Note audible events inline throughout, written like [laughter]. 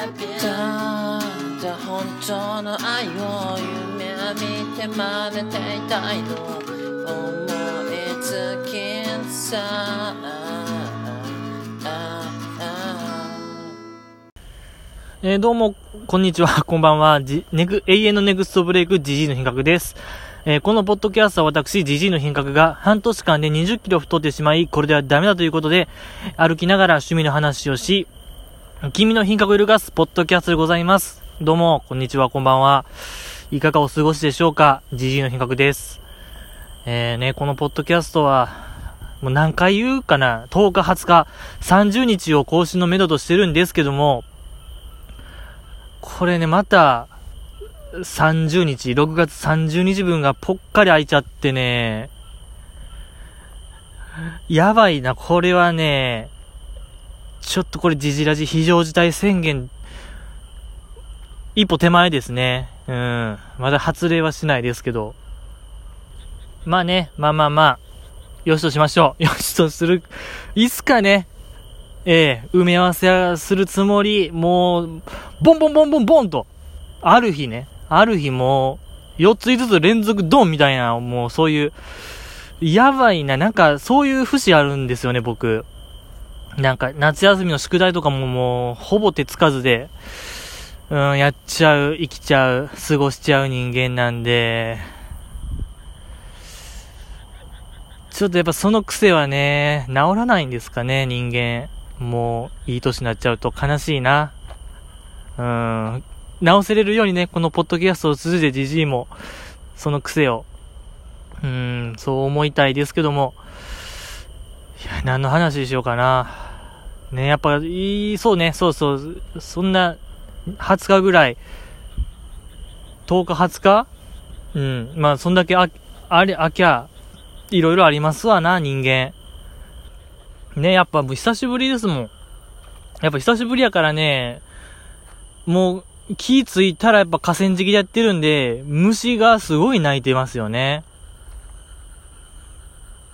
ただ本当の愛を夢見て真似ていたいの思いつきんさえーどうも、こんにちは、[laughs] こんばんは、じ、ネグ、永遠のネクストブレイク、ジジイの品格です。えーこのポッドキャストは私、ジジイの品格が半年間で20キロ太ってしまい、これではダメだということで、歩きながら趣味の話をし、君の品格を揺るがすポッドキャストでございます。どうも、こんにちは、こんばんは。いかがお過ごしでしょうか？ジジイの品格です。えーね、このポッドキャストは、もう何回言うかな ?10 日、20日、30日を更新のめどとしてるんですけども、これね、また、30日、6月30日分がぽっかり空いちゃってね、やばいな、これはね、ちょっとこれ、ジジラジ非常事態宣言、一歩手前ですね。うん。まだ発令はしないですけど。まあね、まあまあまあ、よしとしましょう。[laughs] よしとする。いつかね、ええ埋め合わせするつもり、もう、ボンボンボンボンボンと、ある日ね、ある日もう、4つ5つ連続ドンみたいな、もうそういう、やばいな、なんかそういう節あるんですよね、僕。なんか夏休みの宿題とかももう、ほぼ手つかずで、うん、やっちゃう、生きちゃう、過ごしちゃう人間なんで、ちょっとやっぱその癖はね、治らないんですかね、人間。もう、いい年になっちゃうと悲しいな。うん。直せれるようにね、このポッドキャストを通じてじじいも、その癖を、うん、そう思いたいですけども、いや、何の話しようかな。ね、やっぱ、いい、そうね、そうそう、そんな、20日ぐらい、10日、20日うん、まあ、そんだけあ、あれ、あきゃ、いろいろありますわな、人間。ね、やっぱもう久しぶりですもん。やっぱ久しぶりやからね、もう気ついたらやっぱ河川敷でやってるんで、虫がすごい鳴いてますよね。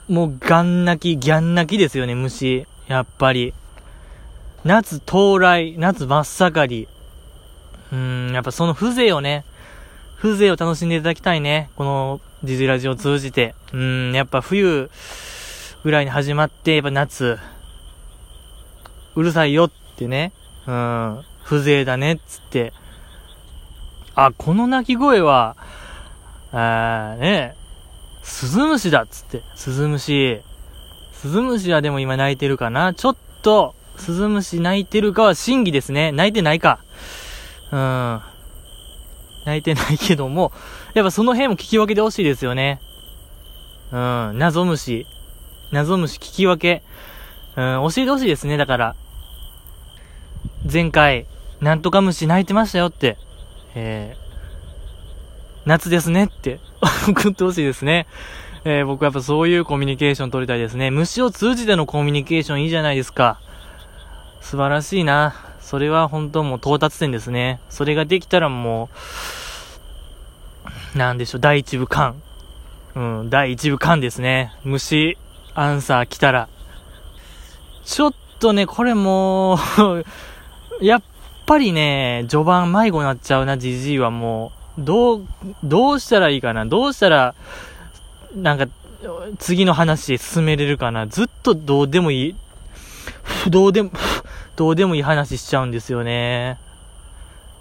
もうガン泣き、ギャン泣きですよね、虫。やっぱり。夏到来、夏真っ盛り。うーん、やっぱその風情をね、風情を楽しんでいただきたいね。このディズラジオを通じて。うーん、やっぱ冬ぐらいに始まって、やっぱ夏、うるさいよってね。うん、風情だねっつって。あ、この鳴き声は、あーね、スズムシだっつって。スズムシ。スズムシはでも今鳴いてるかなちょっと、スズムシ鳴いてるかは真偽ですね。鳴いてないか。うん。泣いてないけども、やっぱその辺も聞き分けてほしいですよね。うん、謎虫。謎虫聞き分け。うん、教えてほしいですね、だから。前回、なんとか虫泣いてましたよって。えー、夏ですねって [laughs] 送ってほしいですね。えー、僕はやっぱそういうコミュニケーション取りたいですね。虫を通じてのコミュニケーションいいじゃないですか。素晴らしいな。それは本当もう到達点ですね。それができたらもう、なんでしょう、第一部間。うん、第一部間ですね。虫、アンサー来たら。ちょっとね、これもう、[laughs] やっぱりね、序盤迷子になっちゃうな、じじいはもう。どう、どうしたらいいかなどうしたら、なんか、次の話進めれるかなずっとどうでもいい、どうでも、どうでもいい話しちゃうんですよね。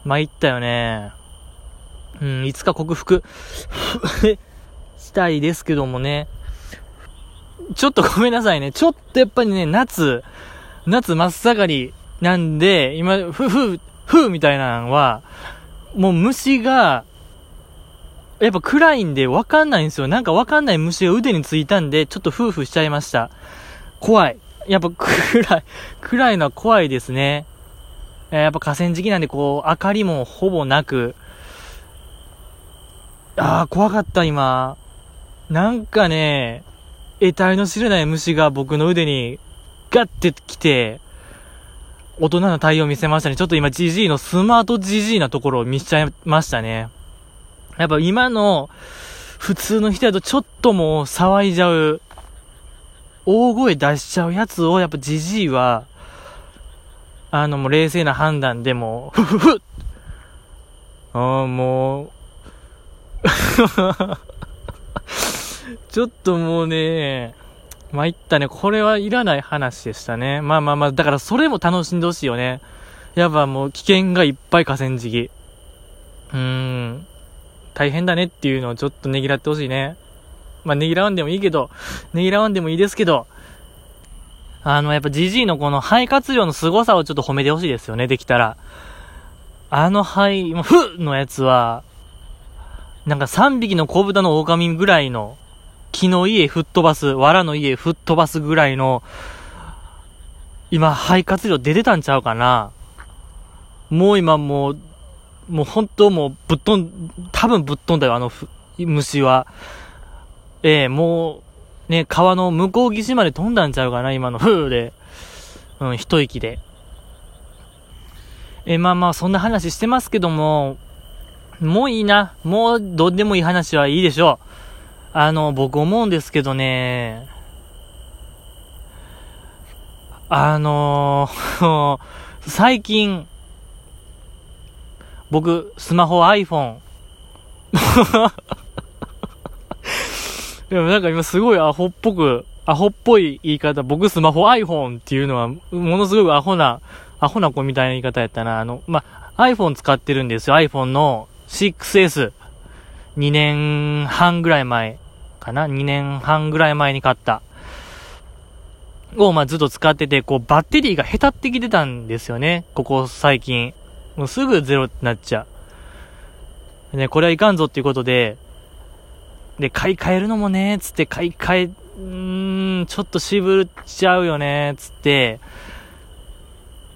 参ったよね。うん、いつか克服 [laughs] したいですけどもね。ちょっとごめんなさいね。ちょっとやっぱりね、夏、夏真っ盛りなんで、今、ふ、ふ、ふみたいなのは、もう虫が、やっぱ暗いんでわかんないんですよ。なんかわかんない虫が腕についたんで、ちょっと夫婦しちゃいました。怖い。やっぱ暗い、暗いのは怖いですね。やっぱ河川敷なんでこう、明かりもほぼなく、ああ、怖かった今。なんかね、得体の知れない虫が僕の腕にガッて来て、大人な対応を見せましたね。ちょっと今 GG のスマート GG なところを見しちゃいましたね。やっぱ今の普通の人やとちょっともう騒いじゃう、大声出しちゃうやつを、やっぱじじいは、あの、もう冷静な判断でもふふふああ、もう [laughs] ちょっともうね、参ったね。これはいらない話でしたね。まあまあまあ、だからそれも楽しんでほしいよね。やっぱもう危険がいっぱい河川敷。うーん。大変だねっていうのをちょっとねぎらってほしいね。まあねぎらわんでもいいけど、ねぎらわんでもいいですけど、あの、やっぱジジイのこの肺活量の凄さをちょっと褒めてほしいですよね、できたら。あの肺、ふのやつは、なんか3匹の小豚の狼ぐらいの、木の家吹っ飛ばす、藁の家吹っ飛ばすぐらいの、今、肺活量出てたんちゃうかな。もう今もう、もう本当もうぶっ飛ん、多分ぶっ飛んだよ、あの虫は。えー、もう、ね、川の向こう岸まで飛んだんちゃうかな、今の風 [laughs] で。うん、一息で。えー、まあまあ、そんな話してますけども、もういいな。もうどうでもいい話はいいでしょう。あの、僕思うんですけどね、あのー、[laughs] 最近、僕、スマホ iPhone [laughs] でもなんか今すごいアホっぽく、アホっぽい言い方、僕スマホ iPhone っていうのは、ものすごいアホな、アホな子みたいな言い方やったな。あの、ま iPhone 使ってるんですよ。iPhone の 6S。2年半ぐらい前かな ?2 年半ぐらい前に買った。を、まずっと使ってて、こう、バッテリーが下手ってきてたんですよね。ここ最近。もうすぐゼロってなっちゃう。ね、これはいかんぞっていうことで、で、買い替えるのもね、つって買い替え、うーん、ちょっと渋っちゃうよね、つって、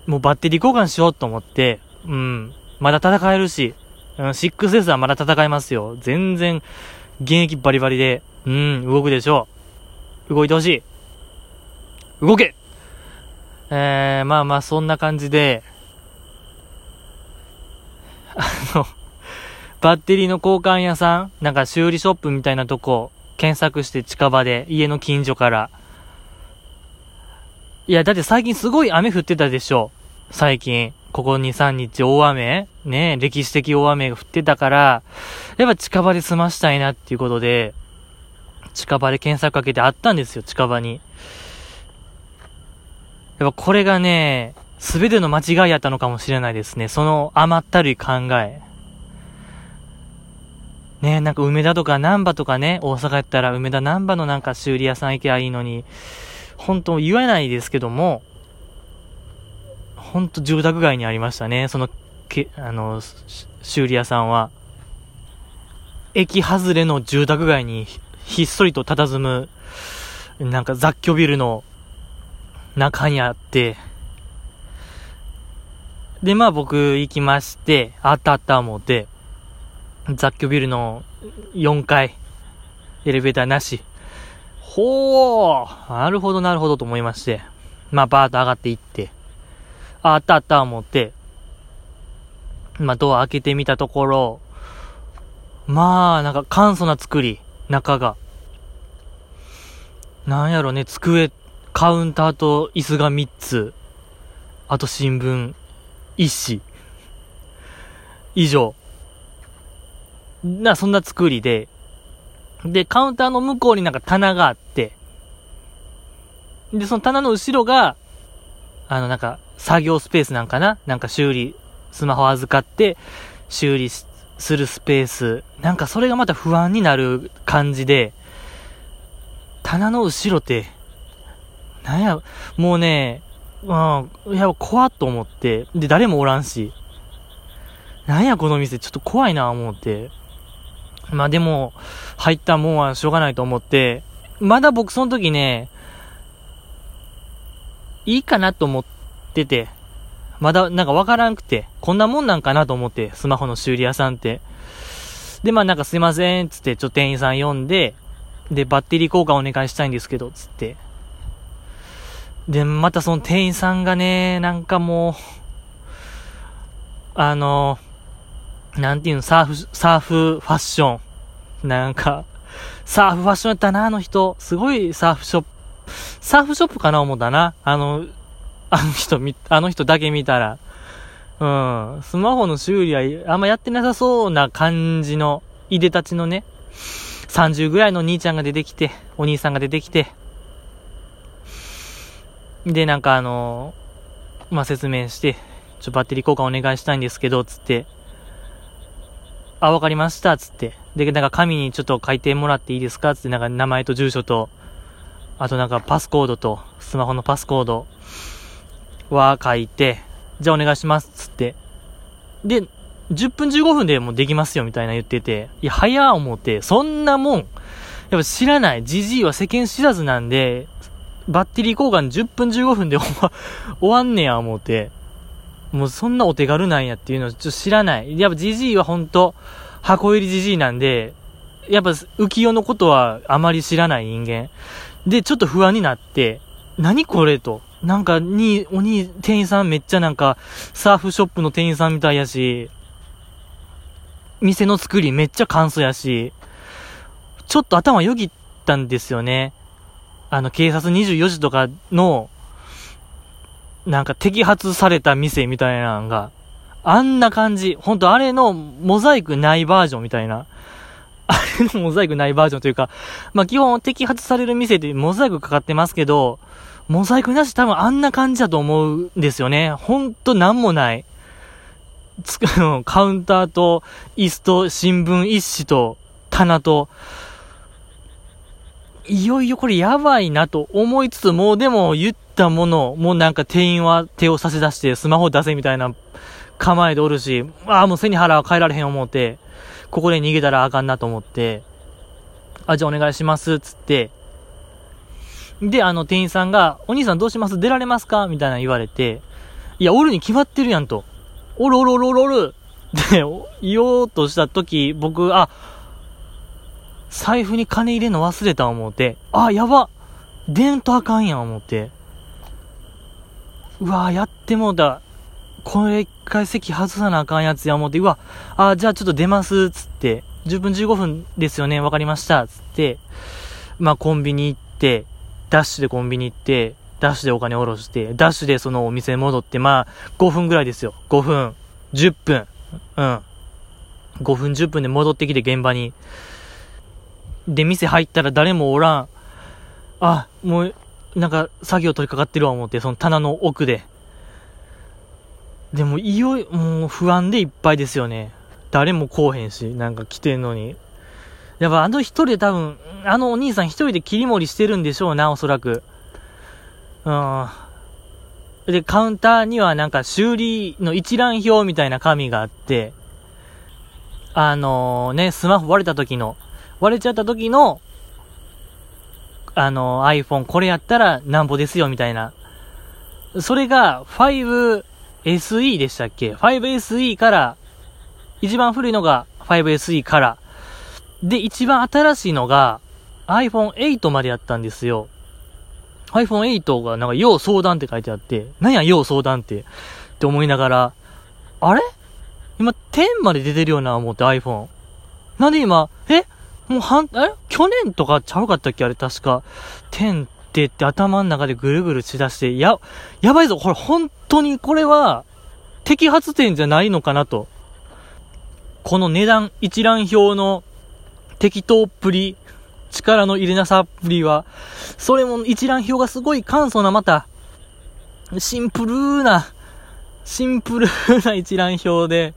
もうバッテリー交換しようと思って、うん、まだ戦えるし、うん、6S はまだ戦えますよ。全然、現役バリバリで、うん、動くでしょう。動いてほしい。動けえー、まあまあ、そんな感じで、あの、バッテリーの交換屋さんなんか修理ショップみたいなとこ、検索して近場で、家の近所から。いや、だって最近すごい雨降ってたでしょ。最近。ここ2、3日大雨ね歴史的大雨が降ってたから、やっぱ近場で済ましたいなっていうことで、近場で検索かけてあったんですよ、近場に。やっぱこれがね、すべての間違いやったのかもしれないですね。その甘ったるい考え。ねなんか梅田とか南波とかね、大阪やったら梅田南波のなんか修理屋さん行けばいいのに、本当言わないですけども、ほんと住宅街にありましたね。その、け、あの、修理屋さんは。駅外れの住宅街にひっそりと佇む、なんか雑居ビルの中にあって、で、まあ僕行きまして、あったあった思って、雑居ビルの4階、エレベーターなし。ほーなるほどなるほどと思いまして、まあバーッと上がっていって、あ、あったあった思って、まあ、ドア開けてみたところ、まあ、なんか簡素な作り、中が。なんやろね、机、カウンターと椅子が3つ。あと新聞、1紙。以上。な、そんな作りで。で、カウンターの向こうになんか棚があって。で、その棚の後ろが、あの、なんか、作業スペースなんかな？なんか修理、スマホ預かって、修理するスペース。なんかそれがまた不安になる感じで、棚の後ろって、なんや、もうね、うん、いや、怖っと思って、で、誰もおらんし、なんやこの店、ちょっと怖いな思って。まあでも、入ったもんはしょうがないと思って、まだ僕その時ね、いいかなと思ってて、まだなんかわからんくて、こんなもんなんかなと思って、スマホの修理屋さんって。で、まあなんかすいません、つって、ちょ店員さん呼んで、で、バッテリー交換お願いしたいんですけど、つって。で、またその店員さんがね、なんかもう、あの、なんていうの、サーフ、サーフファッション。なんか、サーフファッションやったな、あの人。すごいサーフショップ、サーフショップかな思ったな。あの、あの人み、あの人だけ見たら。うん。スマホの修理はあんまやってなさそうな感じの、いでたちのね、30ぐらいの兄ちゃんが出てきて、お兄さんが出てきて、で、なんかあのまあ、説明して、ちょ、バッテリー交換お願いしたいんですけど、つって、あ、わかりました、つって。で、なんか紙にちょっと書いてもらっていいですか？つって、なんか名前と住所と、あとなんかパスコードと、スマホのパスコードは書いて、じゃあお願いします、つって。で、10分15分でもうできますよ、みたいな言ってて、いや、早思って、そんなもん、やっぱ知らない。じじいは世間知らずなんで、バッテリー交換10分15分で終わんねや、思って。もうそんなお手軽なんやっていうのをちょっと知らない。やっぱじじいはほんと、箱入りじじいなんで、やっぱ浮世のことはあまり知らない人間。で、ちょっと不安になって、何これと。なんか、に、お兄、店員さんめっちゃなんか、サーフショップの店員さんみたいやし、店の作りめっちゃ簡素やし、ちょっと頭よぎったんですよね。あの、警察24時とかの、なんか摘発された店みたいなのが、あんな感じ。ほんとあれのモザイクないバージョンみたいな。あれのモザイクないバージョンというか、まあ、基本摘発される店でモザイクかかってますけど、モザイクなし多分あんな感じだと思うんですよね。ほんとなんもない。つカウンターと椅子と新聞一紙と棚と、いよいよこれやばいなと思いつつもう、でも言ったもの、もうなんか店員は手を差し出してスマホ出せみたいな構えでおるし、ああ、もう背に腹は変えられへん思って、ここで逃げたらあかんなと思って、あ、じゃあお願いします、つって、で、あの店員さんが、お兄さんどうします？出られますか？みたいな言われて、いや、おるに決まってるやんと。おるおるおるおるおる。で、言おうとした時、僕、あ、財布に金入れんの忘れた思って、あ、やば出んとあかんやん思って。うわやってもうた。これ一回席外さなあかんやつや思って、うわ、あ、じゃあちょっと出ます、つって、10分15分ですよね、わかりました、つって、まあコンビニ行って、ダッシュでコンビニ行って、ダッシュでお金下ろして、ダッシュでそのお店に戻って、まあ、5分ぐらいですよ。5分、10分、うん。5分、10分で戻ってきて現場に。で、店入ったら誰もおらん。あ、もう、なんか、作業取り掛かってるわ思って、その棚の奥で。でも、いよいよ、もう不安でいっぱいですよね。誰も来おへんし、なんか来てんのに。やっぱあの一人で多分、あのお兄さん一人で切り盛りしてるんでしょうな、おそらく。うん。で、カウンターにはなんか修理の一覧表みたいな紙があって、あのー、ね、スマホ割れた時の、割れちゃった時の、あの、iPhone これやったらなんぼですよみたいな。それが 5SE でしたっけ ?5SE から、一番古いのが 5SE から、で、一番新しいのが iPhone8 までやったんですよ。iPhone8 がなんか要相談って書いてあって、何や要相談って、って思いながら、あれ？今10まで出てるよな思って iPhone。なんで今、え？もう半、え？去年とかちゃうかったっけ？あれ確か。10ってって頭の中でぐるぐるしだして、や、やばいぞこれ本当にこれは、摘発点じゃないのかなと。この値段一覧表の適当っぷり、力の入れなさっぷりは、それも一覧表がすごい簡素なまた、シンプルな、シンプルな一覧表で、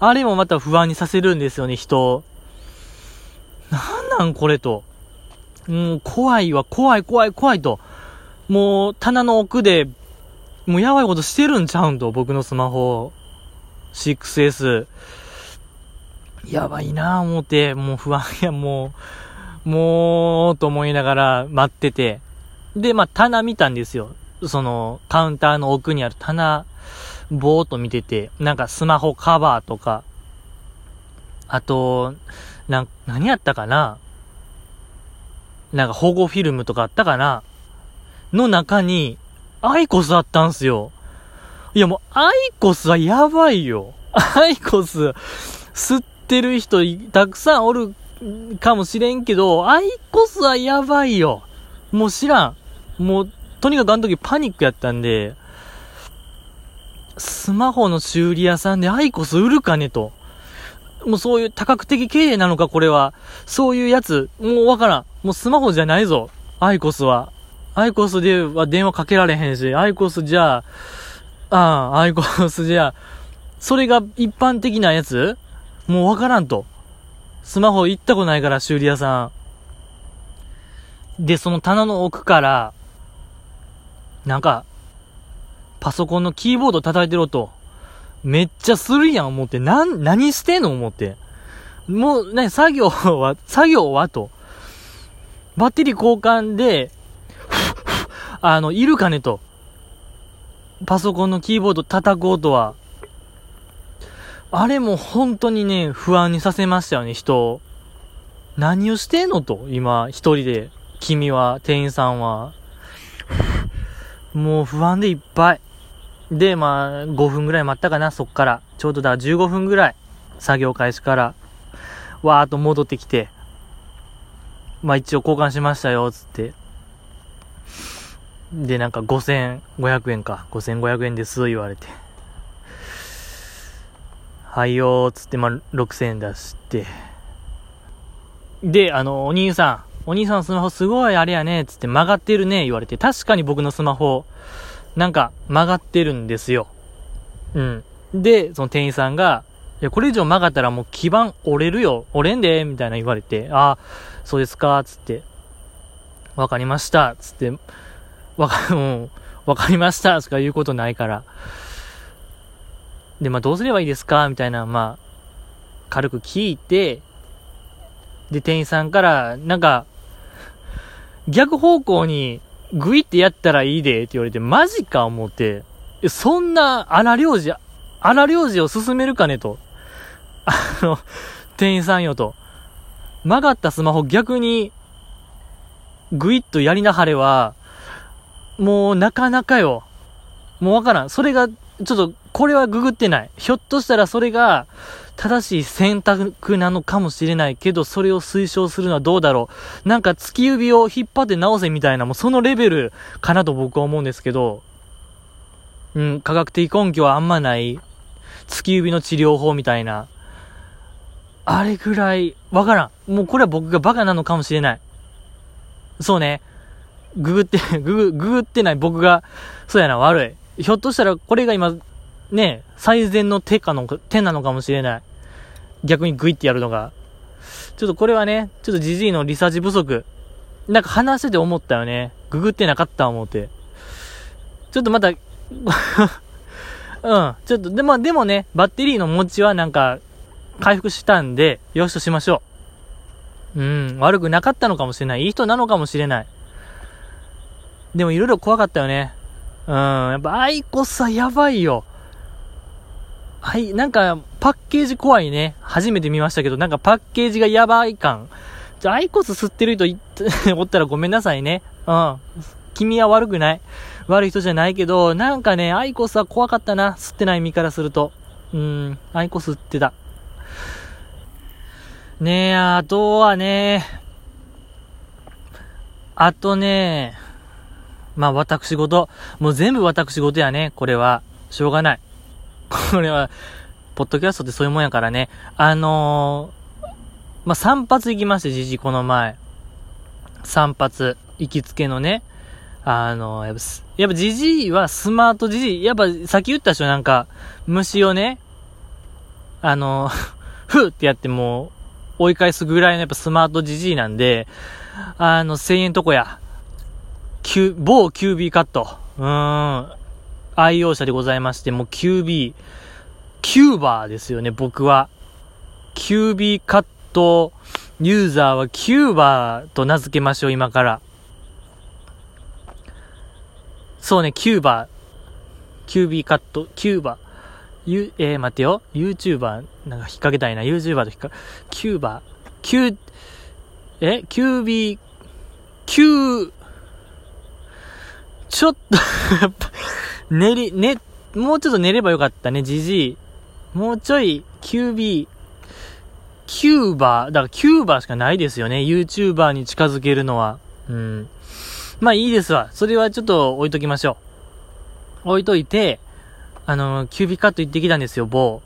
あれもまた不安にさせるんですよね、人を。なんなんこれと。もう怖いわ、怖い怖い怖いと。もう棚の奥で、もうやばいことしてるんちゃうんと、僕のスマホ。6S。やばいなぁ思って、もう不安や、もう、もう、と思いながら待ってて。で、まあ、棚見たんですよ。その、カウンターの奥にある棚、ぼーっと見てて、なんかスマホカバーとか、あと、な、何やったかな？なんか保護フィルムとかあったかな？の中に、アイコスあったんすよ。いやもう、アイコスはやばいよ。アイコス、吸ってる人たくさんおるかもしれんけど、アイコスはやばいよ。もう知らん。もう、とにかくあの時パニックやったんで、スマホの修理屋さんでアイコス売るかねと。もうそういう多角的経営なのか、これは。そういうやつ、もうわからん。もうスマホじゃないぞ。アイコスは。アイコスでは電話かけられへんし、アイコスじゃあ、ああ、アイコスじゃあ、それが一般的なやつ？もうわからんと。スマホ行ったことないから、修理屋さん。で、その棚の奥から、なんか、パソコンのキーボード叩いてろと。めっちゃするやん、思って。なん、何してんの思って。もう、ね、作業は、[laughs] 作業はと。バッテリー交換で、[laughs] あの、いるかねと。パソコンのキーボード叩こうとは。あれも本当にね、不安にさせましたよね、人。何をしてんのと、今、一人で。君は、店員さんは。[laughs] もう不安でいっぱい。で、まあ、5分ぐらい待ったかな、そっから。ちょうどだ15分ぐらい。作業開始から。わーっと戻ってきて。まあ一応交換しましたよ、つって。で、なんか5500円か。5500円です、言われて。はいよー、つって、まあ6000円出して。で、あの、お兄さん、お兄さんスマホすごいあれやね、つって曲がってるね、言われて。確かに僕のスマホ、なんか曲がってるんですよ。うん。で、その店員さんが、いや、これ以上曲がったらもう基板折れるよ。折れんで、みたいな言われて、ああ、そうですか、つって。わかりました、つって。わか、[laughs] うん、わかりましたしか言うことないから。で、まあ、どうすればいいですかみたいな、まあ、軽く聞いて、で、店員さんから、なんか、逆方向にグイってやったらいいでって言われて、マジか思って、そんな荒領事、荒領事を進めるかねと。あの、店員さんよと。曲がったスマホ逆に、グイッとやりなはれは、もうなかなかよ。もうわからん。それが、ちょっと、これはググってない。ひょっとしたらそれが、正しい選択なのかもしれないけど、それを推奨するのはどうだろう。なんか突き指を引っ張って直せみたいな、もうそのレベルかなと僕は思うんですけど、うん、科学的根拠はあんまない、突き指の治療法みたいな、あれぐらい、わからん。もうこれは僕がバカなのかもしれない。そうね。ググって、[laughs] ググ、ググってない僕が、そうやな、悪い。ひょっとしたら、これが今、ね、最善の手かの、手なのかもしれない。逆にグイってやるのが。ちょっとこれはね、ちょっとジジイのリサーチ不足。なんか話してて思ったよね。ググってなかった思って。ちょっとまた [laughs] うん。ちょっと、でも、でもね、バッテリーの持ちはなんか、回復したんで、よしとしましょう。うん、悪くなかったのかもしれない。いい人なのかもしれない。でもいろいろ怖かったよね。うん、やっぱアイコスはやばいよ。はい、なんか、パッケージ怖いね。初めて見ましたけど、なんかパッケージがやばい感。じゃアイコス吸ってる人 [laughs] おったらごめんなさいね。うん。君は悪くない。悪い人じゃないけど、なんかね、アイコスは怖かったな。吸ってない身からすると。うん、アイコス吸ってた。ねえ、あとはね、あとね、まあ私事。もう全部私事やね、これは。しょうがない。これは、ポッドキャストってそういうもんやからね。あのー、まあ、散髪行きまして、じじ、この前。散髪、行きつけのね。あの、やっぱ、やっぱじじはスマートじじやっぱ、さっき言ったでしょ、なんか、虫をね、あの、[laughs] ふーってやっても追い返すぐらいのやっぱスマートじじいなんで、あの、1000円とこや。某 QB カット。うーん。愛用者でございまして、もう QB、キューバーですよね、僕は。QB カットユーザーはキューバーと名付けましょう、今から。そうね、キューバー。QB カット、キューバー。ゆ、えー、待ってよ。YouTuber、なんか引っ掛けたいな。YouTuber と引っ掛キューバー。キュー、え ?QB、キュー、ちょっとやっぱ、寝り、ね、もうちょっと寝ればよかったね、じじい。もうちょい、QB、キューバー、だからキューバーしかないですよね。YouTuber に近づけるのは。うん。まあいいですわ。それはちょっと置いときましょう。置いといて、あの、キュービカット行ってきたんですよ、某。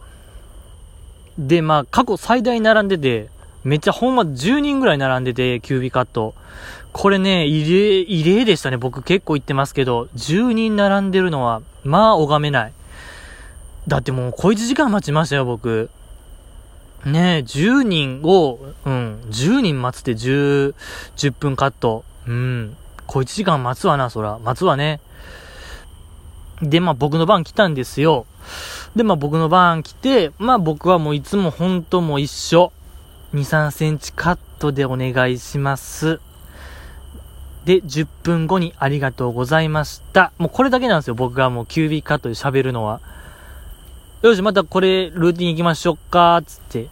で、まあ、過去最大並んでて、めっちゃほんま10人ぐらい並んでて、キュービカット。これね、異例、異例でしたね。僕結構行ってますけど、10人並んでるのは、まあ、拝めない。だってもう、小1時間待ちましたよ、僕。ねえ、10人を、うん、10人待つって10、10分カット。うん。小1時間待つわな、そら。待つわね。で、まあ僕の番来たんですよ。で、まあ僕の番来て、まあ僕はもういつも本当も一緒。2、3センチカットでお願いします。で、10分後にありがとうございました。もうこれだけなんですよ。僕がもうキュービーカットで喋るのは。よし、またこれ、ルーティン行きましょうか、つって。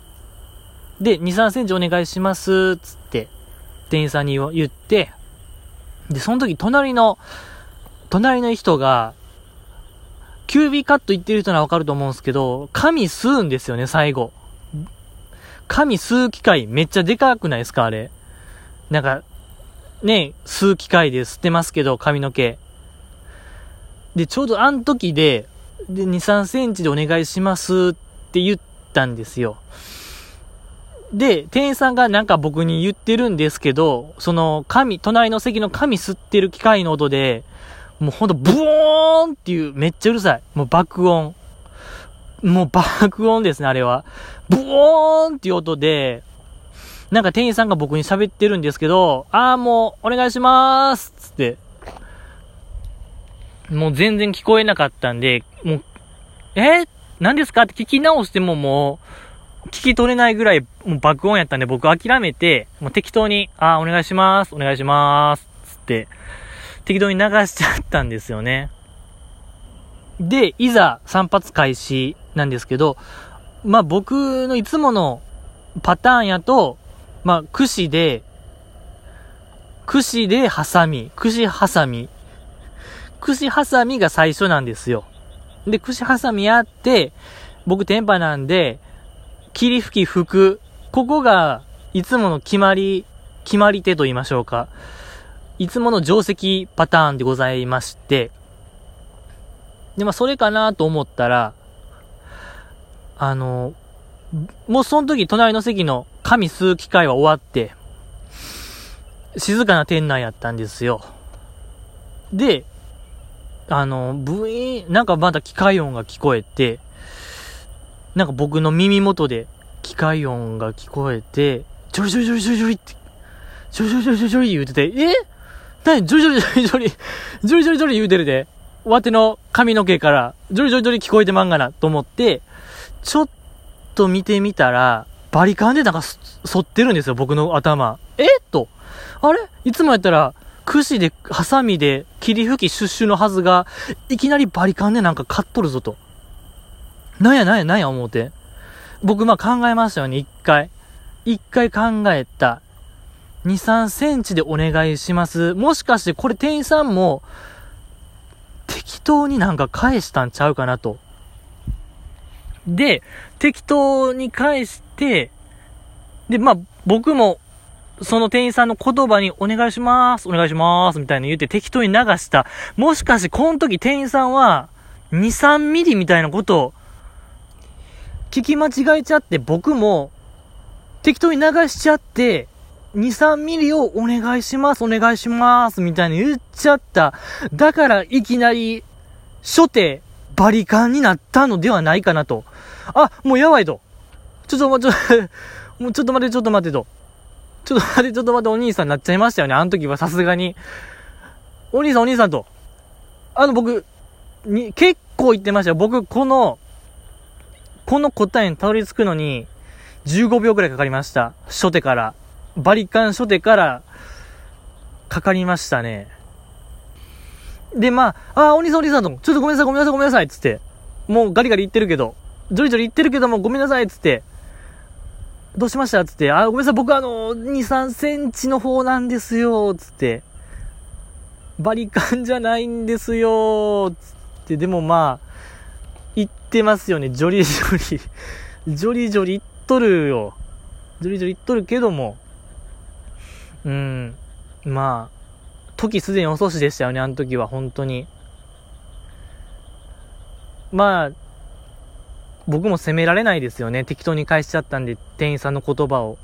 で、2、3センチお願いします、つって、店員さんに言って、で、その時、隣の、隣の人が、キュービーカット言ってる人ならわかると思うんですけど、紙吸うんですよね、最後。紙吸う機械めっちゃでかくないですか、あれ。なんか、ね、吸う機械で吸ってますけど、髪の毛。で、ちょうどあの時で、で、2、3センチでお願いしますって言ったんですよ。で、店員さんがなんか僕に言ってるんですけど、その紙、隣の席の紙吸ってる機械の音で、もうほんとブオーンっていうめっちゃうるさい。もう爆音。もう爆音ですね、あれは。ブオーンっていう音で、なんか店員さんが僕に喋ってるんですけど、あーもうお願いしまーすつって。もう全然聞こえなかったんで、もう、え？何ですか？って聞き直してももう、聞き取れないぐらいもう爆音やったんで僕諦めて、もう適当に、あーお願いします、お願いします、つって、適当に流しちゃったんですよね。で、いざ散髪開始なんですけど、まあ僕のいつものパターンやと、まあ串で、串でハサミ、串ハサミ、串ハサミが最初なんですよ。で、串ハサミやって、僕テンパなんで、霧吹き吹く。ここが、いつもの決まり、決まり手と言いましょうか。いつもの定石パターンでございまして、で、まあ、それかなと思ったら、あの、もうその時隣の席の紙吸う機会は終わって、静かな店内やったんですよ。で、あの、ブイーン、なんかまだ機械音が聞こえて、なんか僕の耳元で機械音が聞こえて、ちょりちょりちょりちょりちょりって、ちょりちょりちょりちょり言うてて、え？何？ジョリジョリジョリジョリ、ジョリジョリジョリ言うてるで、わての髪の毛から、ジョリジョリジョリ聞こえてまんがな、と思って、ちょっと見てみたら、バリカンでなんか、反ってるんですよ、僕の頭。えと。あれ？いつもやったら、串で、ハサミで、霧吹きシュッシュのはずが、いきなりバリカンでなんか買っとるぞと。なんやなんやなんや思うて。僕まあ考えましたよね、一回。一回考えた。2、3センチでお願いします。もしかしてこれ店員さんも、適当になんか返したんちゃうかなと。で、適当に返して、で、まあ、僕も、その店員さんの言葉にお願いします、お願いします、みたいな言って適当に流した。もしかしてこの時店員さんは、2、3ミリみたいなことを、聞き間違えちゃって僕も、適当に流しちゃって、2、3ミリをお願いします、お願いします、みたいに言っちゃった。だからいきなり、初手、バリカンになったのではないかなと。あ、もうやばいと。ちょっと待って、[laughs] もうちょっと待って、ちょっと待ってと。ちょっと待って、ちょっと待って、お兄さんになっちゃいましたよね。あの時はさすがに。お兄さん、お兄さんと。あの、僕、に、結構言ってましたよ。僕、この、この答えにたどり着くのに、15秒くらいかかりました。初手から。バリカン初手から、かかりましたね。で、まあ、あ、お兄さんお兄さんと、ちょっとごめんなさい、ごめんなさい、ごめんなさい、つって。もうガリガリ言ってるけど、ジョリジョリ言ってるけども、ごめんなさい、つって。どうしましたつって、あ、ごめんなさい、僕あの、2、3センチの方なんですよ、つって。バリカンじゃないんですよ、つって。でもまあ、言ってますよね、ジョリジョリ。ジョリジョリ言っとるよ。ずりずり言っとるけども、うん、まあ、時すでに遅しでしたよね、あの時は、本当に。まあ、僕も責められないですよね。適当に返しちゃったんで、店員さんの言葉を。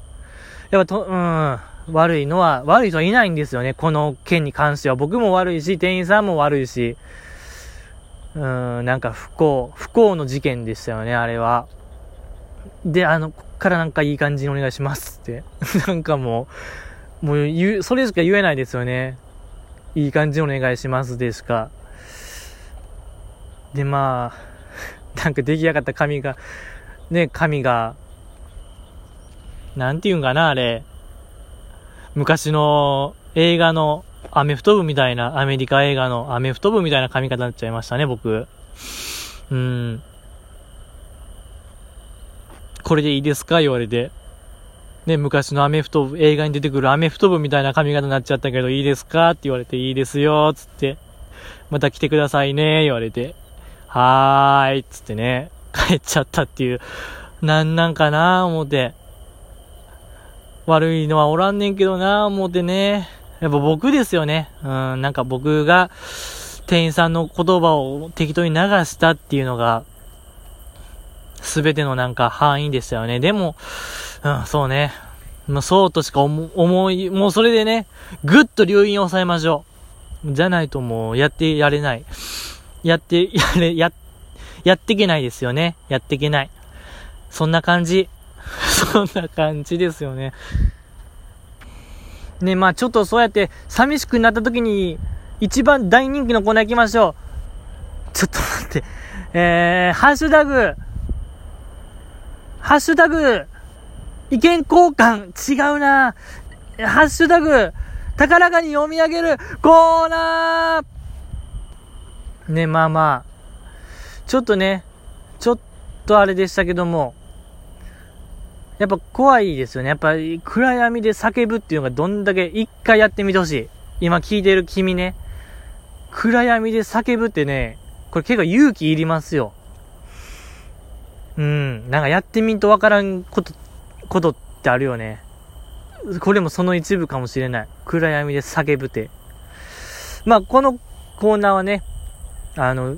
やっぱと、うん、悪いのは、悪い人はいないんですよね。この件に関しては。僕も悪いし、店員さんも悪いし。うん、なんか不幸、不幸の事件でしたよね、あれは。で、あの、こっからなんかいい感じにお願いしますって。[laughs] なんかもう、もう言う、それしか言えないですよね。いい感じにお願いしますでしか。で、まあ、なんか出来上がった紙が、ね、紙が、なんて言うんかな、あれ。昔の映画のアメフト部みたいな、アメリカ映画のアメフト部みたいな髪型になっちゃいましたね、僕。うん。これでいいですか？言われて。ね、昔のアメフト部、映画に出てくるアメフト部みたいな髪型になっちゃったけど、いいですか？って言われて、いいですよ、つって。また来てくださいね、言われて。はーい、つってね、帰っちゃったっていう。なんなんかな思って。悪いのはおらんねんけどな思ってね。やっぱ僕ですよね。うん、なんか僕が店員さんの言葉を適当に流したっていうのが、すべてのなんか範囲でしたよね。でも、うん、そうね。もうそうとしか思い、もうそれでね、ぐっと留飲を抑えましょう。じゃないともうやってやれない。やって、[laughs] やれ、や、やっていけないですよね。やっていけない。そんな感じ。[laughs] そんな感じですよね。ね、まあちょっとそうやって寂しくなった時に一番大人気のコーナー行きましょう。ちょっと待って。えー、ハッシュタグ、ハッシュタグ、意見交換、違うなハッシュタグ、高らかに読み上げるコーナーね、まあまあ、ちょっとね、ちょっとあれでしたけども、やっぱ怖いですよね。やっぱり暗闇で叫ぶっていうのがどんだけ一回やってみてほしい。今聞いてる君ね。暗闇で叫ぶってね、これ結構勇気いりますよ。うん。なんかやってみんとわからんこと、ことってあるよね。これもその一部かもしれない。暗闇で叫ぶって。まあ、このコーナーはね、あの、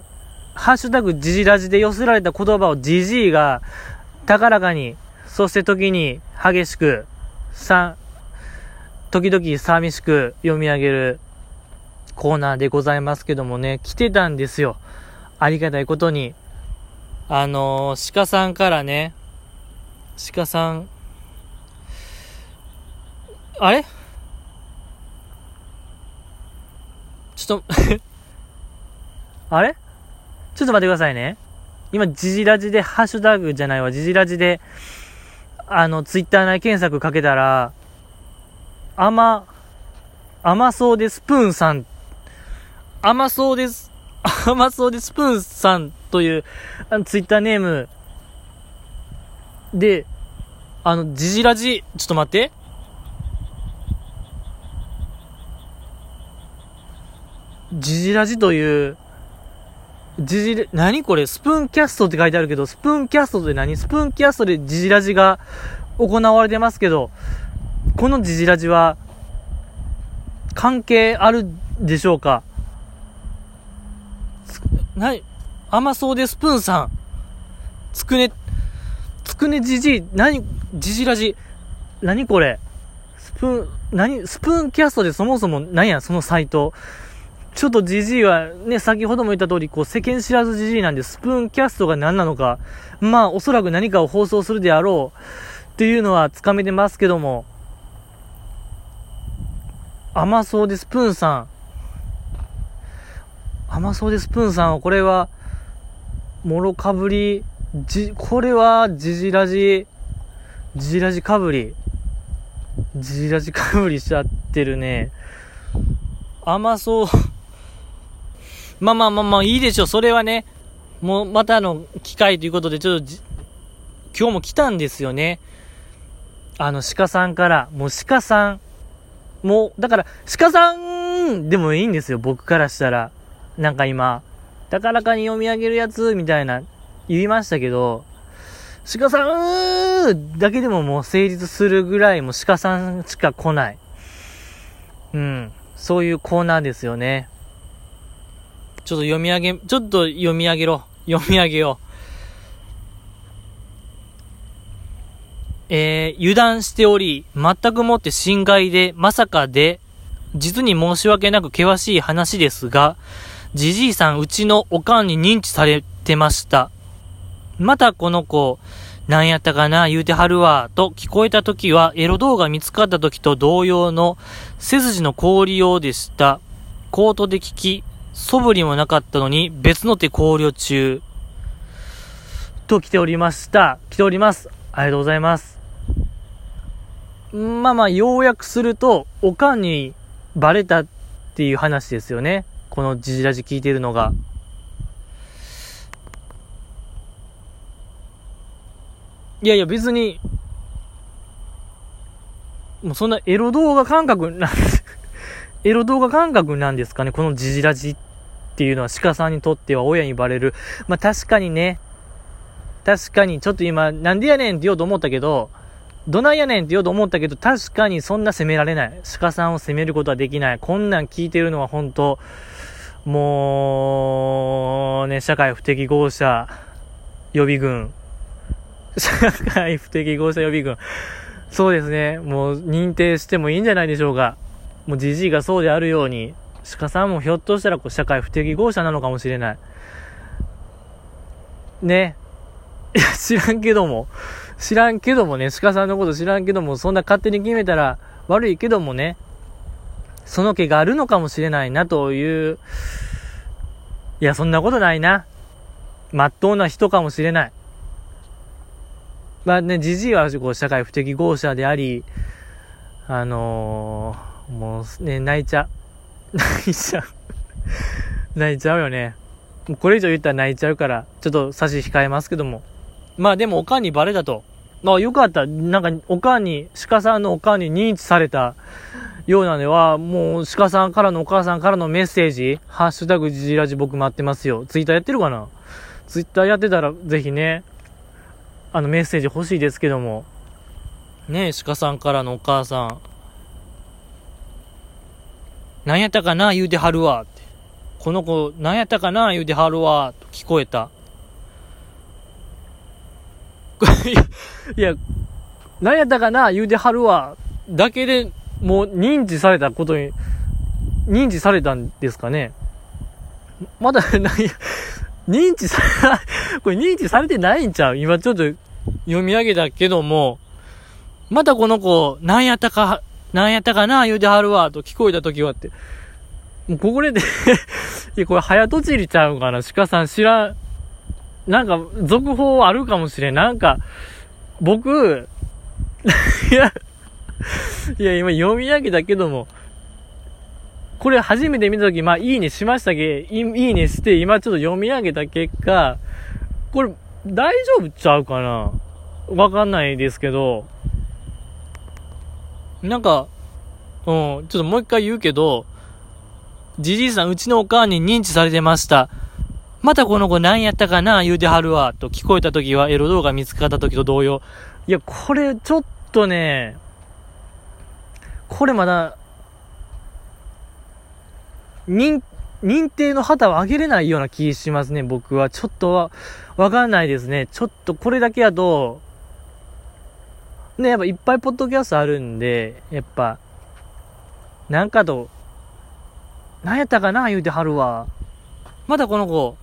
ハッシュタグジジラジで寄せられた言葉をジジイが高らかにそして時に激しく、さ、時々寂しく読み上げるコーナーでございますけどもね、来てたんですよ。ありがたいことに。あの、鹿さんからね、鹿さん、あれ？ちょっとあれ？ちょっと待ってくださいね。今、ジジラジで、ハッシュタグじゃないわ、ジジラジで、あの、ツイッター内検索かけたら、甘、甘そうでスプーンさん、甘そうです、甘そうでスプーンさんという、あの、ツイッターネームで、あの、ジジラジ、ちょっと待って。ジジラジという、ジジレ、何これ？スプーンキャストって書いてあるけど、スプーンキャストで何？スプーンキャストでジジラジが行われてますけど、このジジラジは、関係あるでしょうか？なに、甘そうでスプーンさん。つくね、つくねじじい、何、ジジラジ、何これ？スプーン、何、スプーンキャストでそもそも何や、そのサイト。ちょっとじじいはね、先ほども言った通り、こう、世間知らずじじいなんで、スプーンキャストが何なのか、まあ、おそらく何かを放送するであろう、っていうのはつかめてますけども、甘そうでスプーンさん。甘そうでスプーンさんは、これは、もろかぶり、じ、これは、じじらじ、じじらじかぶり。じじらじかぶりしちゃってるね。甘そう。まあまあまあまあいいでしょう。それはね、もうまたの機会ということで、ちょっと今日も来たんですよね。あの、鹿さんから、もう鹿さん、もう、だから、鹿さんでもいいんですよ、僕からしたら。なんか今、高らかに読み上げるやつ、みたいな、言いましたけど、鹿さんだけでももう成立するぐらいもう鹿さんしか来ない。うん。そういうコーナーですよね。ちょっと読み上げ、ちょっと読み上げろ。読み上げよう。えー、油断しており、全くもって心外で、まさかで、実に申し訳なく険しい話ですが、じじいさんうちのおかんに認知されてました。またこの子、なんやったかな言うてはるわ、と聞こえた時は、エロ動画見つかった時と同様の、背筋の氷用でした。コートで聞き、素振りもなかったのに、別の手考慮中。と来ておりました。来ております。ありがとうございます。まあまあ、要約すると、おかんにバレたっていう話ですよね。このジジラジ聞いてるのが。いやいや、別に、もうそんなエロ動画感覚なん [laughs] エロ動画感覚なんですかね、このジジラジってていうのは鹿さんにとっては親にバレる。まあ確かにね、確かにちょっと今、なんでやねんって言おうと思ったけど、どないやねんって言おうと思ったけど、確かにそんな責められない。鹿さんを責めることはできない。こんなん聞いてるのは本当もう、ね、社会不適合者予備軍。[laughs] 社会不適合者予備軍。そうですね。もう認定してもいいんじゃないでしょうか。もうじじいがそうであるように、鹿さんもひょっとしたらこう社会不適合者なのかもしれない。ね。いや、知らんけども。知らんけどもね、鹿さんのこと知らんけども、そんな勝手に決めたら悪いけどもね、その気があるのかもしれないなという、いや、そんなことないな。まっとうな人かもしれない。まあね、じじいはこう社会不適合者であり、あのー、もうね、泣いちゃう。泣いちゃう。泣いちゃうよね。もうこれ以上言ったら泣いちゃうから、ちょっと差し控えますけども。まあでもおかんにバレたと。まあよかった。なんかおかんに、鹿さんのおかんに認知されたようなのは、もう鹿さんからのお母さんからのメッセージ、ハッシュタグジジラジ僕待ってますよ。ツイッターやってるかな？ツイッターやってたらぜひね、あのメッセージ欲しいですけども。ねえ、鹿さんからのお母さん。何やったかな言うてはるわ。この子、何やったかな言うてはるわ。と聞こえた。[laughs] いや、何やったかな言うてはるわ。だけでもう認知されたことに、認知されたんですかねまだ、何や、認知され、[laughs] これ認知されてないんちゃう？今ちょっと読み上げたけども、またこの子、何やったか、何やったかな言うてはるわ、と聞こえた時はって。もうここで [laughs] いや、これ早とちりちゃうかな鹿さん知らん、なんか、続報あるかもしれん。なんか、僕、[laughs] いや、いや、今読み上げたけども、これ初めて見たとき、まあ、いいねしましたけど、いいねして、今ちょっと読み上げた結果、これ、大丈夫ちゃうかなわかんないですけど、なんか、うん、ちょっともう一回言うけど、じじいさん、うちのお母に認知されてました。またこの子何やったかな言うてはるわ。と聞こえた時はエロ動画見つかった時と同様。いや、これちょっとね、これまだ、認、認定の旗を上げれないような気しますね、僕は。ちょっとは、わかんないですね。ちょっとこれだけやと、ね、やっぱいっぱいポッドキャストあるんで、やっぱ、なんかと、何やったかな言うてはるわ。またこの子、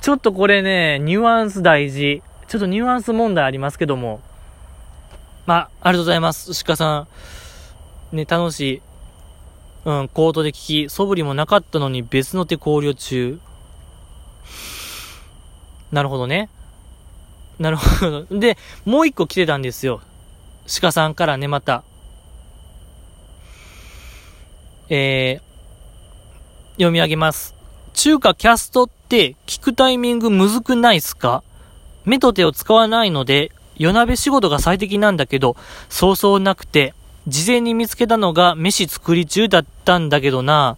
ちょっとこれね、ニュアンス大事。ちょっとニュアンス問題ありますけども。まあ、ありがとうございます。鹿さん。ね、楽しい。うん、コートで聞き、素振りもなかったのに別の手考慮中。なるほどね。なるほど。で、もう一個来てたんですよ。鹿さんからね、また。えー、読み上げます。中華キャストって聞くタイミングむずくないっすか？目と手を使わないので、夜鍋仕事が最適なんだけど、そうそうなくて、事前に見つけたのが飯作り中だったんだけどな。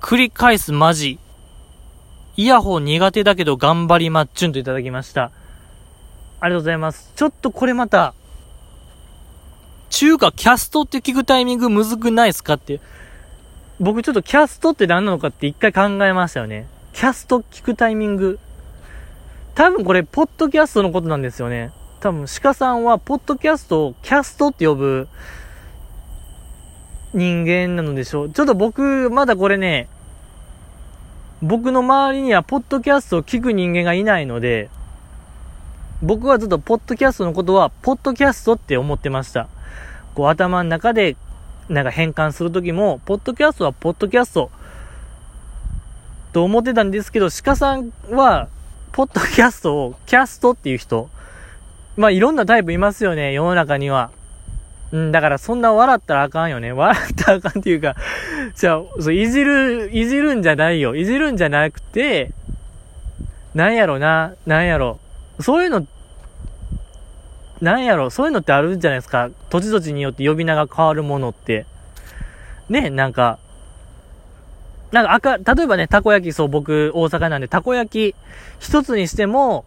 繰り返すマジ。イヤホン苦手だけど頑張りまっちゅんといただきました。ありがとうございます。ちょっとこれまた、中華キャストって聞くタイミングむずくないですかって。僕ちょっとキャストって何なのかって一回考えましたよね。キャスト聞くタイミング。多分これ、ポッドキャストのことなんですよね。多分、鹿さんは、ポッドキャストをキャストって呼ぶ人間なのでしょう。ちょっと僕、まだこれね、僕の周りには、ポッドキャストを聞く人間がいないので、僕はずっと、ポッドキャストのことは、ポッドキャストって思ってました。こう、頭の中で、なんか変換するときも、ポッドキャストは、ポッドキャスト、と思ってたんですけど、鹿さんは、ポッドキャストをキャストっていう人。まあ、いろんなタイプいますよね、世の中には。うん、だからそんな笑ったらあかんよね。笑ったらあかんっていうか、じゃあ、そう、いじる、いじるんじゃないよ。いじるんじゃなくて、なんやろな、なんやろ。そういうの、なんやろ、そういうのってあるじゃないですか。土地土地によって呼び名が変わるものって。ね、なんか、なんか赤、例えばね、たこ焼き、そう、僕、大阪なんで、たこ焼き一つにしても、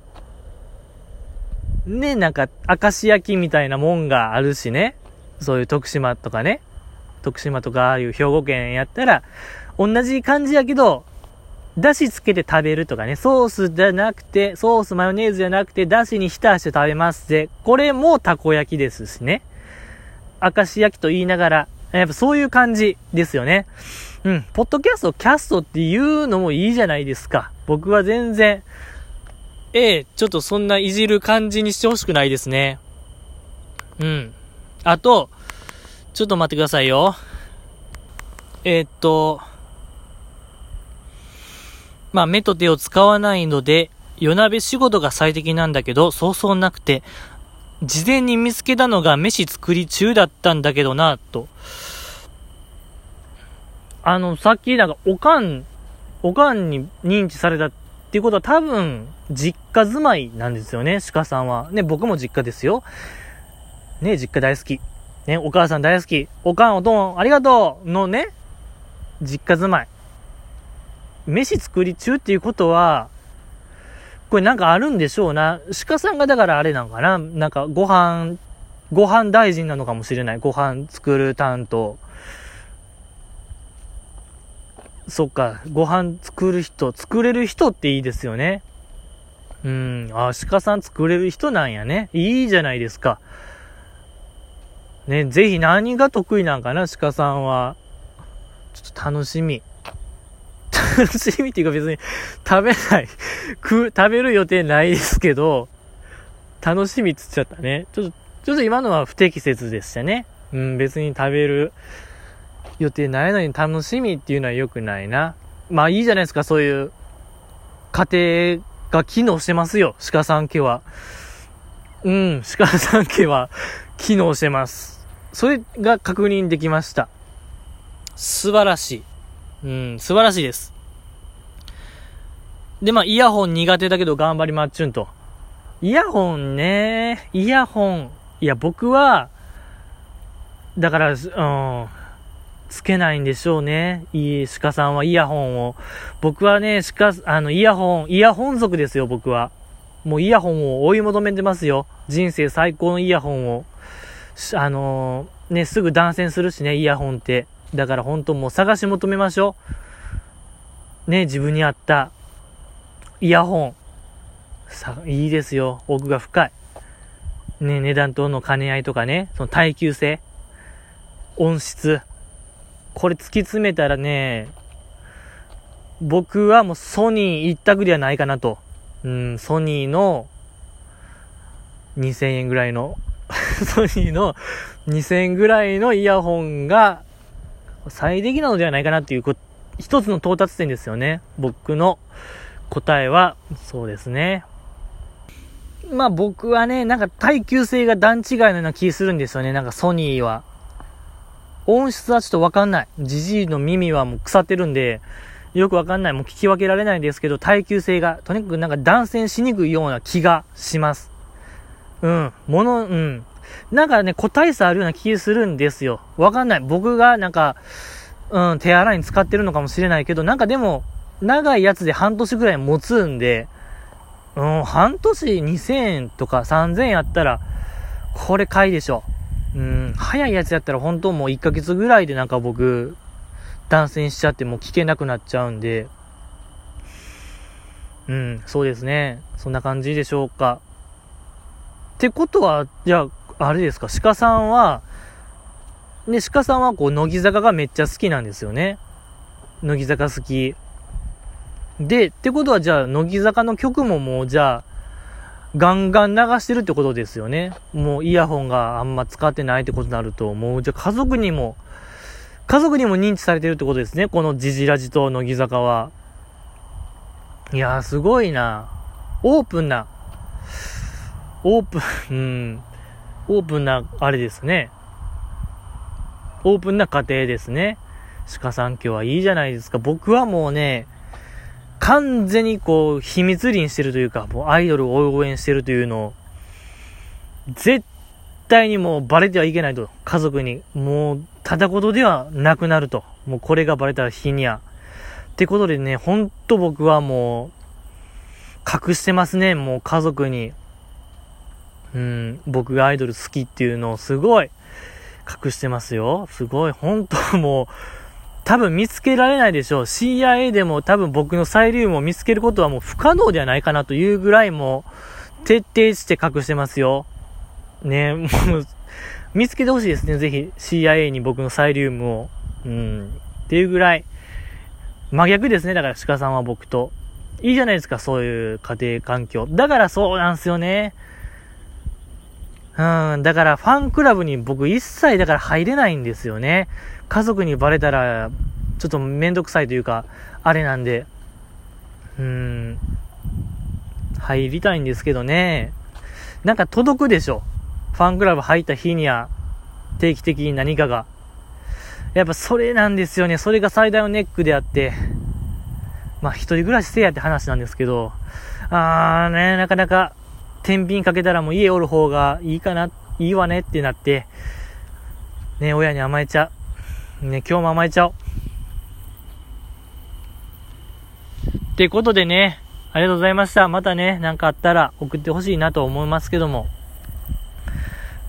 ね、なんか、明石焼きみたいなもんがあるしね。そういう徳島とかね。徳島とか、ああいう兵庫県やったら、同じ感じやけど、だしつけて食べるとかね、ソースじゃなくて、ソースマヨネーズじゃなくて、だしに浸して食べますぜ。これもたこ焼きですしね。明石焼きと言いながら、やっぱそういう感じですよね。うん、ポッドキャスト、キャストっていうのもいいじゃないですか。僕は全然、ええ、ちょっとそんないじる感じにしてほしくないですね。うん。あと、ちょっと待ってくださいよ。えー、っと、まあ、目と手を使わないので、夜鍋仕事が最適なんだけど、そうそうなくて、事前に見つけたのが飯作り中だったんだけどな、と。あの、さっきなんか、おかん、おかんに認知されたっていうことは多分、実家住まいなんですよね、鹿さんは。ね、僕も実家ですよ。ね、実家大好き。ね、お母さん大好き。おかん、おとん、ありがとうのね、実家住まい。飯作り中っていうことは、これなんかあるんでしょうな。鹿さんがだからあれなんかな。なんかご飯、ご飯大臣なのかもしれない。ご飯作る担当。そっか、ご飯作る人、作れる人っていいですよね。うん、あ、鹿さん作れる人なんやね。いいじゃないですか。ね、ぜひ何が得意なんかな、鹿さんは。ちょっと楽しみ。楽しみっていうか別に食べない、食、食べる予定ないですけど、楽しみっつっちゃったね。ちょっと、ちょっと今のは不適切でしたね。うん、別に食べる予定ないのに楽しみっていうのは良くないな。まあいいじゃないですか、そういう家庭が機能してますよ、鹿さん家は。うん、鹿さん家は [laughs] 機能してます。それが確認できました。素晴らしい。うん、素晴らしいです。で、まあ、イヤホン苦手だけど頑張りまっちゅんと。イヤホンね、イヤホン。いや、僕は、だから、うん、つけないんでしょうね。いい、鹿さんはイヤホンを。僕はね、鹿、あの、イヤホン、イヤホン族ですよ、僕は。もうイヤホンを追い求めてますよ。人生最高のイヤホンを。あのー、ね、すぐ断線するしね、イヤホンって。だから本当もう探し求めましょう。ね、自分に合ったイヤホン。さ、いいですよ。奥が深い。ね、値段との兼ね合いとかね、その耐久性、音質。これ突き詰めたらね、僕はもうソニー一択ではないかなと。うん、ソニーの2000円ぐらいの [laughs] ソニーの2000円ぐらいのイヤホンが最適なのではないかなっていう一つの到達点ですよね。僕の答えはそうですね。まあ僕はね、なんか耐久性が段違いのような気するんですよね。なんかソニーは。音質はちょっとわかんない。ジジイの耳はもう腐ってるんで、よくわかんない。もう聞き分けられないんですけど、耐久性が、とにかくなんか断線しにくいような気がします。うん。もの、うん。なんかね、個体差あるような気するんですよ。わかんない。僕がなんか、うん、手洗いに使ってるのかもしれないけど、なんかでも、長いやつで半年ぐらい持つんで、うん、半年2000円とか3000円やったら、これ買いでしょ。うん、早いやつやったら本当もう1ヶ月ぐらいでなんか僕、断線しちゃってもう聞けなくなっちゃうんで、うん、そうですね。そんな感じでしょうか。ってことは、じゃあ、あれですか、鹿さんは、ね、鹿さんはこう、乃木坂がめっちゃ好きなんですよね。乃木坂好き。で、ってことはじゃあ、乃木坂の曲ももうじゃあ、ガンガン流してるってことですよね。もうイヤホンがあんま使ってないってことになると、もうじゃあ家族にも、家族にも認知されてるってことですね。このジジラジと乃木坂は。いやー、すごいな。オープンな、オープン、[laughs] うん、オープンな、あれですね。オープンな家庭ですね。鹿さん今日はいいじゃないですか。僕はもうね、完全にこう、秘密裏にしてるというか、もうアイドルを応援してるというのを、絶対にもうバレてはいけないと、家族に。もう、ただことではなくなると。もうこれがバレたら日には。ってことでね、ほんと僕はもう、隠してますね、もう家族に。うん、僕がアイドル好きっていうのをすごい隠してますよ。すごい、本当もう、多分見つけられないでしょう。CIA でも多分僕のサイリウムを見つけることはもう不可能ではないかなというぐらいもう、徹底して隠してますよ。ね、もう、見つけてほしいですね、ぜひ CIA に僕のサイリウムを。うん、っていうぐらい、真逆ですね。だから鹿さんは僕と。いいじゃないですか、そういう家庭環境。だからそうなんですよね。うん、だからファンクラブに僕一切だから入れないんですよね。家族にバレたら、ちょっとめんどくさいというか、あれなんで。うん、入りたいんですけどね。なんか届くでしょ。ファンクラブ入った日には、定期的に何かが。やっぱそれなんですよね。それが最大のネックであって。まあ一人暮らしせやって話なんですけど、あーね、なかなか、天秤かけたらもう家おる方がいいかな、いいわねってなって、ね、親に甘えちゃう。ね、今日も甘えちゃおう。ってことでね、ありがとうございました。またね、なんかあったら送ってほしいなと思いますけども。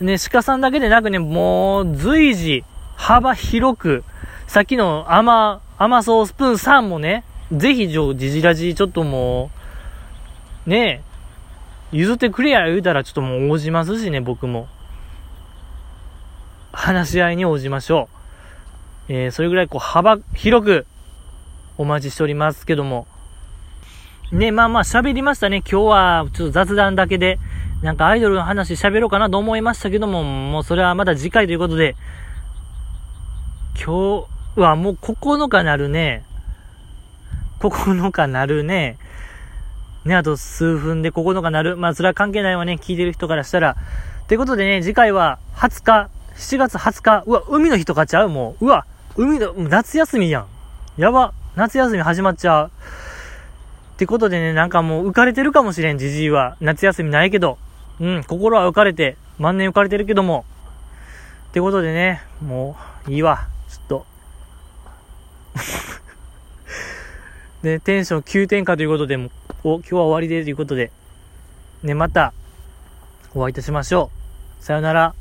ね、鹿さんだけでなくね、もう随時、幅広く、さっきの甘、甘そうスプーン3もね、ぜひ、じじじらじ、ちょっともう、ね、譲ってくれや言うたらちょっともう応じますしね、僕も。話し合いに応じましょう。えー、それぐらいこう幅広くお待ちしておりますけども。ね、まあまあ喋りましたね。今日はちょっと雑談だけで、なんかアイドルの話喋ろうかなと思いましたけども、もうそれはまだ次回ということで、今日はもう9日なるね。9日なるね。ね、あと数分で9日なる。まあ、それは関係ないわね。聞いてる人からしたら。ということでね、次回は20日、7月20日。うわ、海の日とかちゃう？もう。うわ、海の、夏休みやん。やば。夏休み始まっちゃう。ってことでね、なんかもう浮かれてるかもしれん、じじいは。夏休みないけど。うん、心は浮かれて、万年浮かれてるけども。ってことでね、もう、いいわ。ちょっと。で、[laughs] テンション急転下ということで、もお、今日は終わりでということで、ね、また、お会いいたしましょう。さよなら。